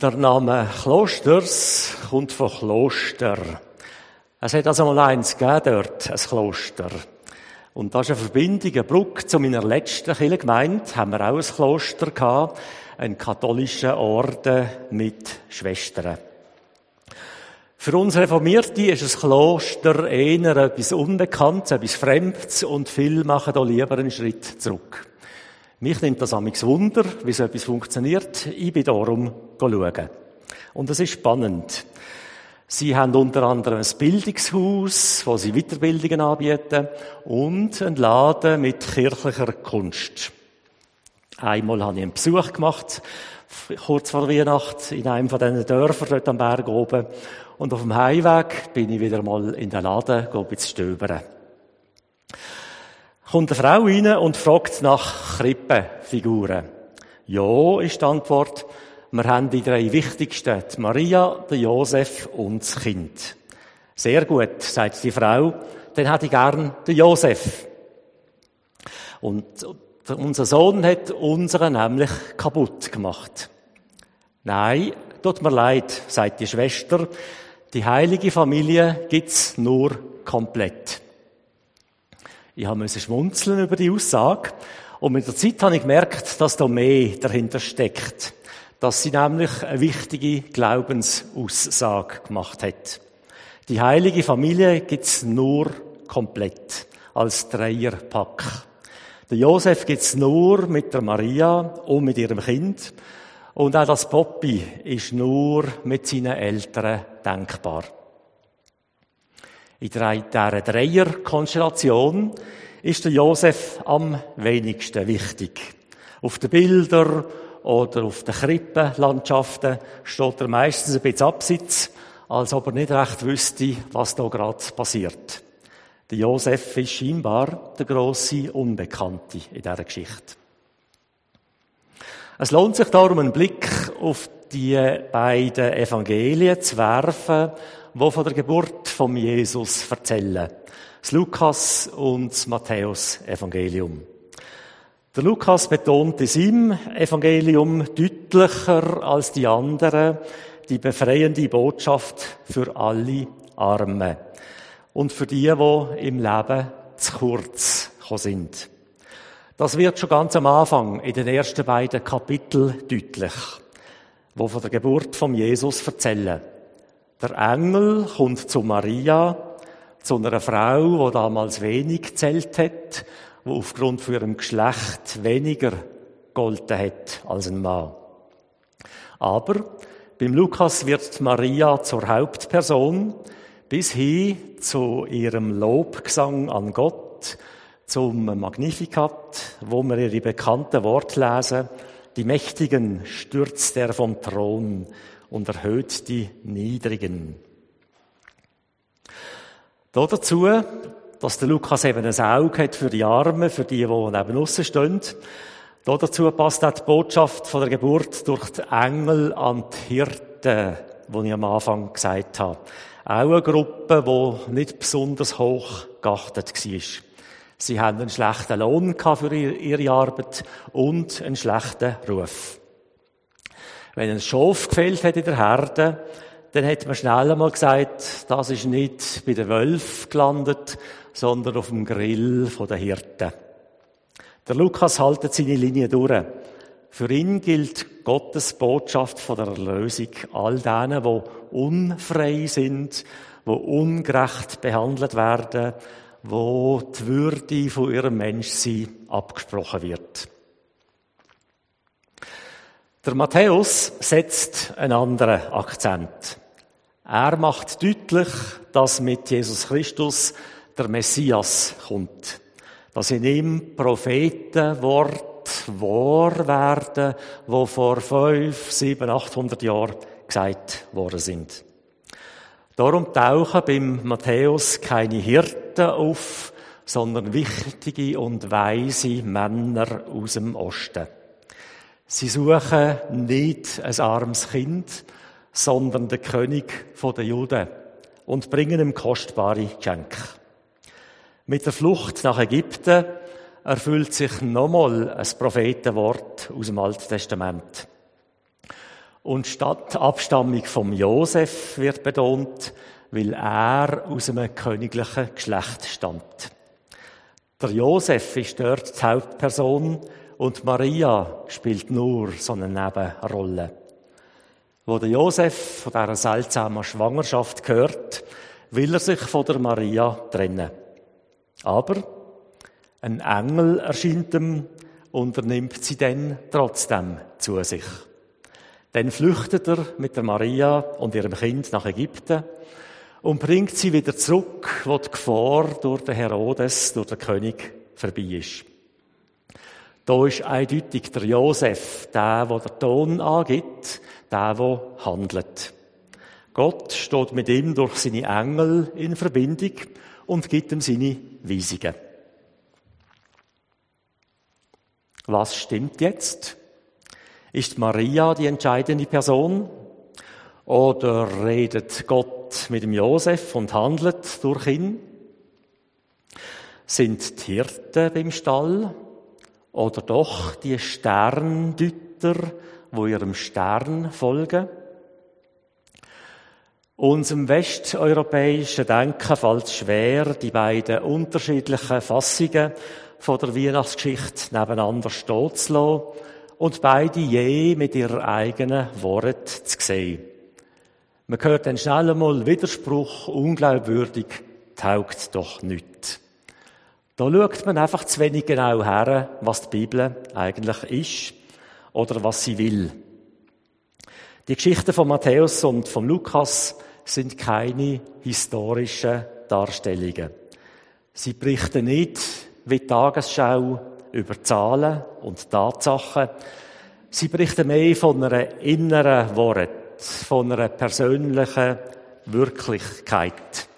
Der Name Klosters kommt von Kloster. Es hat also mal eins gegeben dort, ein Kloster. Und da ist eine Verbindung, eine Brücke zu meiner letzten Kirchengemeinde, haben wir auch ein Kloster gehabt, einen katholischen Orden mit Schwestern. Für uns Reformierte ist ein Kloster eher etwas Unbekanntes, etwas Fremdes und viele machen da lieber einen Schritt zurück. Mich nimmt das amigs Wunder, wie so etwas funktioniert. Ich bin darum schauen. Und es ist spannend. Sie haben unter anderem ein Bildungshaus, wo sie Weiterbildungen anbieten und einen Laden mit kirchlicher Kunst. Einmal habe ich einen Besuch gemacht, kurz vor Weihnachten, in einem von diesen Dörfern dort am Berg oben. Und auf dem Heimweg bin ich wieder mal in den Laden, gehe ein bisschen stöbern kommt eine Frau rein und fragt nach Krippenfiguren. Ja, ist die Antwort. Wir haben die drei wichtigsten. Die Maria, der Josef und das Kind. Sehr gut, sagt die Frau. Dann hätte ich gern den Josef. Und unser Sohn hat unseren nämlich kaputt gemacht. Nein, tut mir leid, sagt die Schwester. Die heilige Familie gibt's nur komplett. Ich musste schmunzeln über die Aussage. Und mit der Zeit habe ich gemerkt, dass da mehr dahinter steckt. Dass sie nämlich eine wichtige Glaubensaussage gemacht hat. Die heilige Familie gibt's nur komplett. Als Dreierpack. Der Josef gibt's nur mit der Maria und mit ihrem Kind. Und auch das Poppy ist nur mit seinen Eltern denkbar. In dieser Dreierkonstellation ist der Josef am wenigsten wichtig. Auf den Bildern oder auf den Krippenlandschaften steht er meistens ein bisschen abseits, als ob er nicht recht wüsste, was da gerade passiert. Der Josef ist scheinbar der grosse Unbekannte in dieser Geschichte. Es lohnt sich darum, einen Blick auf die beiden Evangelien zu werfen, die von der Geburt von Jesus erzählen. Das Lukas und das Matthäus-Evangelium. Der Lukas betont in seinem Evangelium deutlicher als die anderen die befreiende Botschaft für alle Armen und für die, die im Leben zu kurz sind. Das wird schon ganz am Anfang in den ersten beiden Kapiteln deutlich, wo von der Geburt von Jesus erzählen. Der Engel kommt zu Maria, zu einer Frau, die damals wenig zählt hat, die aufgrund von ihrem Geschlecht weniger golden hat als ein Mann. Aber beim Lukas wird Maria zur Hauptperson bis hin zu ihrem Lobgesang an Gott, zum Magnificat, wo wir ihre bekannten Worte lesen. Die Mächtigen stürzt er vom Thron und erhöht die Niedrigen. Da dazu, dass der Lukas eben ein Auge hat für die Armen, für die, die neben uns stehen. Da dazu passt auch die Botschaft von der Geburt durch die Engel an die Hirten, die ich am Anfang gesagt habe. Auch eine Gruppe, die nicht besonders hoch geachtet war. Sie haben einen schlechten Lohn für ihre Arbeit und einen schlechten Ruf. Wenn ein Schaf gefällt hat in der Herde, dann hat man schnell einmal gesagt, das ist nicht bei den Wölfen gelandet, sondern auf dem Grill der Hirten. Der Lukas haltet seine Linie durch. Für ihn gilt Gottes Botschaft von der Erlösung all denen, die unfrei sind, die ungerecht behandelt werden, wo die Würde von ihrem Menschsein abgesprochen wird. Der Matthäus setzt einen anderen Akzent. Er macht deutlich, dass mit Jesus Christus der Messias kommt. Dass in ihm Prophetenwort wahr werden, wo vor fünf, sieben, achthundert Jahren gesagt worden sind. Darum tauchen beim Matthäus keine Hirten auf, sondern wichtige und weise Männer aus dem Osten. Sie suchen nicht ein armes Kind, sondern den König der Juden und bringen ihm kostbare Geschenke. Mit der Flucht nach Ägypten erfüllt sich nochmal ein Prophetenwort aus dem Alten Testament. Und statt Abstammung vom Josef wird betont, weil er aus einem königlichen Geschlecht stammt. Der Josef ist dort die Hauptperson und Maria spielt nur so eine Nebenrolle. Wo der Josef von dieser seltsamen Schwangerschaft gehört, will er sich von der Maria trennen. Aber ein Engel erscheint ihm und er nimmt sie dann trotzdem zu sich. Dann flüchtet er mit der Maria und ihrem Kind nach Ägypten und bringt sie wieder zurück, wo die Gefahr durch den Herodes, durch den König, vorbei ist. Da ist eindeutig der Josef, der, der den Ton angibt, der, der handelt. Gott steht mit ihm durch seine Engel in Verbindung und gibt ihm seine Weisungen. Was stimmt jetzt? Ist Maria die entscheidende Person? Oder redet Gott mit dem Josef und handelt durch ihn? Sind die Hirten beim Stall? Oder doch die Sterndüter, wo ihrem Stern folgen? Unserem westeuropäischen Denken fällt es schwer, die beiden unterschiedlichen Fassungen von der Weihnachtsgeschichte nebeneinander stehen zu lassen und beide je mit ihrer eigenen Worte zu sehen. Man hört dann schnell einmal Widerspruch, unglaubwürdig, taugt doch nicht. Da schaut man einfach zu wenig genau her, was die Bibel eigentlich ist oder was sie will. Die Geschichten von Matthäus und von Lukas sind keine historischen Darstellungen. Sie berichten nicht wie die Tagesschau über Zahlen und Tatsachen. Sie berichten mehr von einer inneren Wort, von einer persönlichen Wirklichkeit.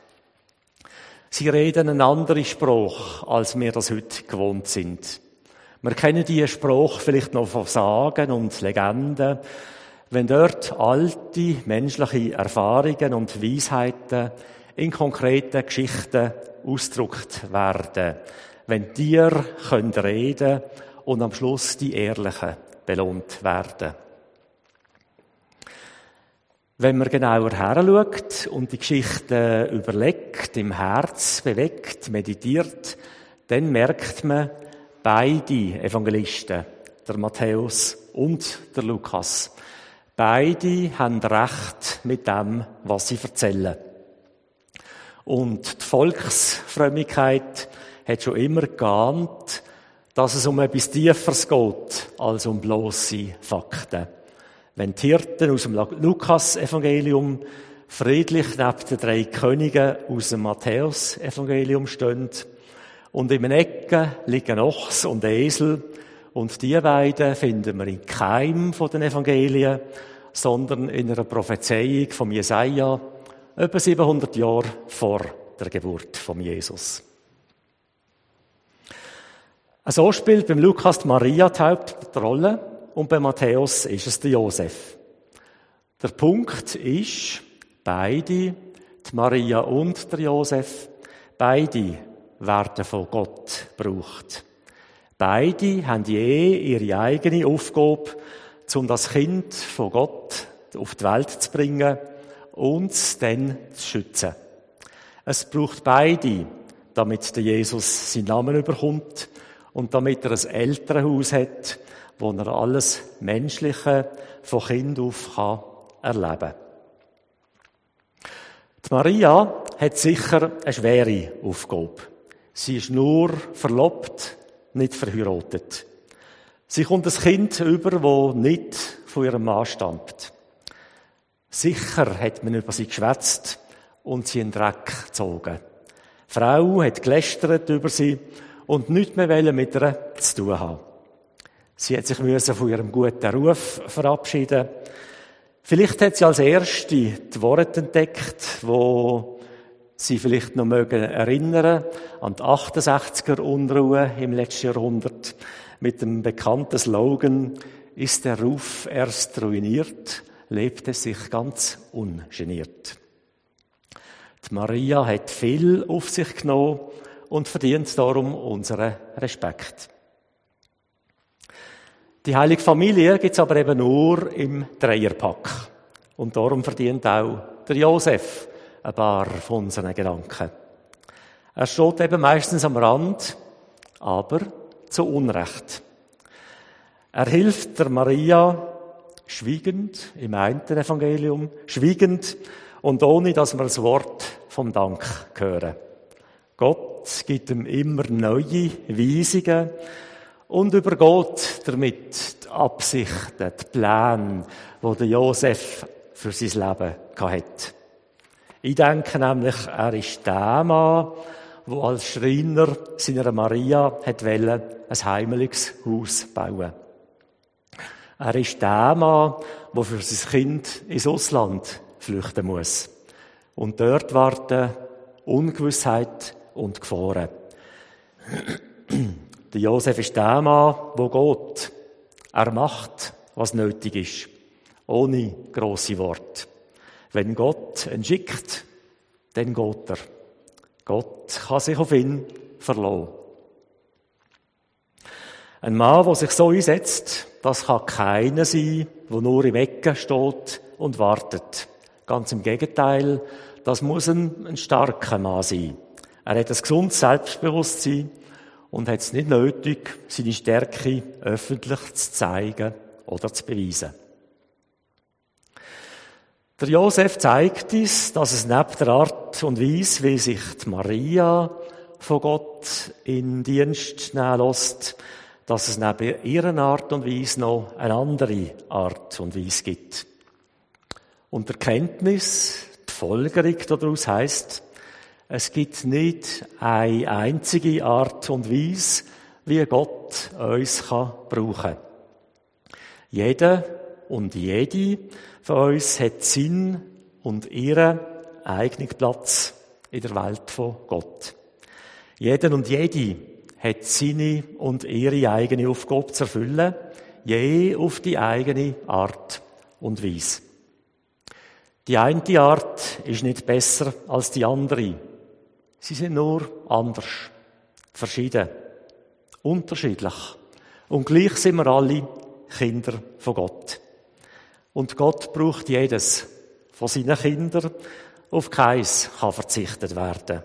Sie reden einen anderen Spruch, als wir das heute gewohnt sind. Wir kennen diesen Spruch vielleicht noch von Sagen und Legenden. Wenn dort alte menschliche Erfahrungen und Weisheiten in konkreten Geschichten ausgedrückt werden. Wenn Tiere können reden und am Schluss die Ehrlichen belohnt werden. Wenn man genauer heranschaut und die Geschichte überlegt, im Herz bewegt, meditiert, dann merkt man, beide Evangelisten, der Matthäus und der Lukas, beide haben recht mit dem, was sie erzählen. Und die Volksfrömmigkeit hat schon immer geahnt, dass es um etwas Tieferes geht als um bloße Fakten. Wenn die Hirten aus dem Lukas-Evangelium friedlich neben den drei Königen aus dem Matthäus-Evangelium stehen und in Ecke liegen Ochs und Esel und die beiden finden wir in keinem von den Evangelien, sondern in einer Prophezeiung von Jesaja, etwa 700 Jahre vor der Geburt von Jesus. So spielt beim Lukas die Maria die Hauptrolle und bei Matthäus ist es der Josef. Der Punkt ist, beide, die Maria und der Josef, beide werden von Gott gebraucht. Beide haben je ihre eigene Aufgabe, um das Kind von Gott auf die Welt zu bringen und es dann zu schützen. Es braucht beide, damit der Jesus seinen Namen überkommt und damit er ein Elternhaus hat, wo er alles Menschliche von Kind auf kann erleben Die Maria hat sicher eine schwere Aufgabe. Sie ist nur verlobt, nicht verheiratet. Sie kommt ein Kind über, das nicht von ihrem Mann stammt. Sicher hat man über sie geschwätzt und sie in den Dreck gezogen. Die Frau hat gelästert über sie und nichts mehr mit ihr zu tun haben. Sie hat sich von ihrem guten Ruf verabschieden. Vielleicht hat sie als Erste die Worte entdeckt, wo sie vielleicht noch mögen erinnern an die 68er Unruhe im letzten Jahrhundert mit dem bekannten Slogan Ist der Ruf erst ruiniert, lebt es sich ganz ungeniert. Die Maria hat viel auf sich genommen und verdient darum unseren Respekt. Die heilige Familie gibt es aber eben nur im Dreierpack. Und darum verdient auch der Josef ein paar von unseren Gedanken. Er steht eben meistens am Rand, aber zu Unrecht. Er hilft der Maria schwiegend im einen Evangelium, schwiegend und ohne, dass wir das Wort vom Dank hören. Gott gibt ihm immer neue Weisungen und übergeht damit die Absichten, die Pläne, die der Josef für sein Leben hatte. Ich denke nämlich, er ist der Mann, der als Schreiner seiner Maria hat wollen, ein heimeliges Haus bauen. Er ist der Mann, der für sein Kind ins Ausland flüchten muss. Und dort warten Ungewissheit und Gefahren. Der Josef ist der Mann, der geht. Er macht, was nötig ist. Ohne grosse Worte. Wenn Gott ihn schickt, dann geht er. Gott kann sich auf ihn verlassen. Ein Mann, der sich so einsetzt, das kann keiner sein, der nur im Ecken steht und wartet. Ganz im Gegenteil, das muss ein, ein starker Mann sein. Er hat ein gesundes Selbstbewusstsein und hat es nicht nötig, seine Stärke öffentlich zu zeigen oder zu beweisen. Der Josef zeigt uns, dass es neben der Art und Weise, wie sich die Maria von Gott in Dienst nehmen lässt, dass es neben ihrer Art und Weise noch eine andere Art und Weise gibt. Und der Kenntnis, die Folgerung daraus heißt, es gibt nicht eine einzige Art und Weise, wie Gott uns kann brauchen. Jeder und jede von uns hat Sinn und ihren eigenen Platz in der Welt von Gott. Jeder und jede hat seine und ihre eigene Aufgabe zu erfüllen, je auf die eigene Art und Weise. Die eine Art ist nicht besser als die andere. Sie sind nur anders, verschieden, unterschiedlich. Und gleich sind wir alle Kinder von Gott. Und Gott braucht jedes von seinen Kindern. Auf keins kann verzichtet werden.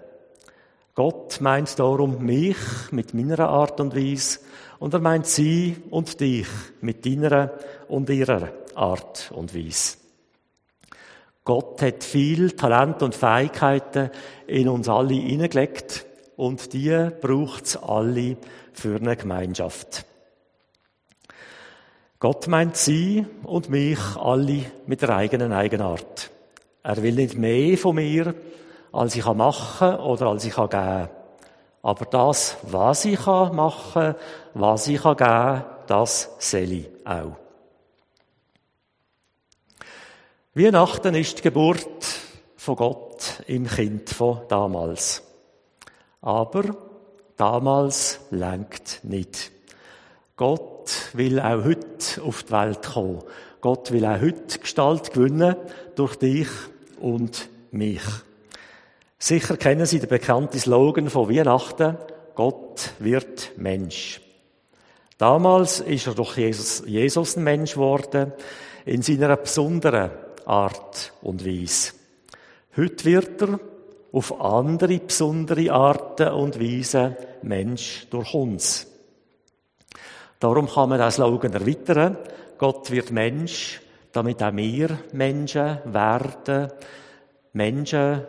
Gott meint darum mich mit meiner Art und Weise und er meint sie und dich mit deiner und ihrer Art und Weise. Gott hat viel Talent und Fähigkeiten in uns alle hineingelegt und die braucht es alle für eine Gemeinschaft. Gott meint sie und mich alle mit der eigenen Eigenart. Er will nicht mehr von mir, als ich machen kann oder als ich geben kann. Aber das, was ich machen kann, was ich geben kann, das soll ich auch. Weihnachten ist die Geburt von Gott im Kind von damals. Aber damals lenkt nicht. Gott will auch heute auf die Welt kommen. Gott will auch heute Gestalt gewinnen durch dich und mich. Sicher kennen Sie den bekannten Slogan von Weihnachten. Gott wird Mensch. Damals ist er durch Jesus, Jesus ein Mensch geworden, in seiner besonderen Art und Weise. Heute wird er auf andere besondere Arten und Weise Mensch durch uns. Darum kann man das Slogan erweitern. Gott wird Mensch, damit auch wir Menschen werden. Menschen,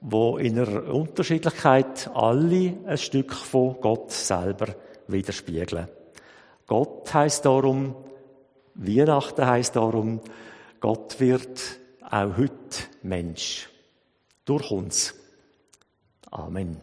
wo in einer Unterschiedlichkeit alle ein Stück von Gott selber widerspiegeln. Gott heißt darum, Weihnachten heißt darum, Gott wird auch heute Mensch. Durch uns. Amen.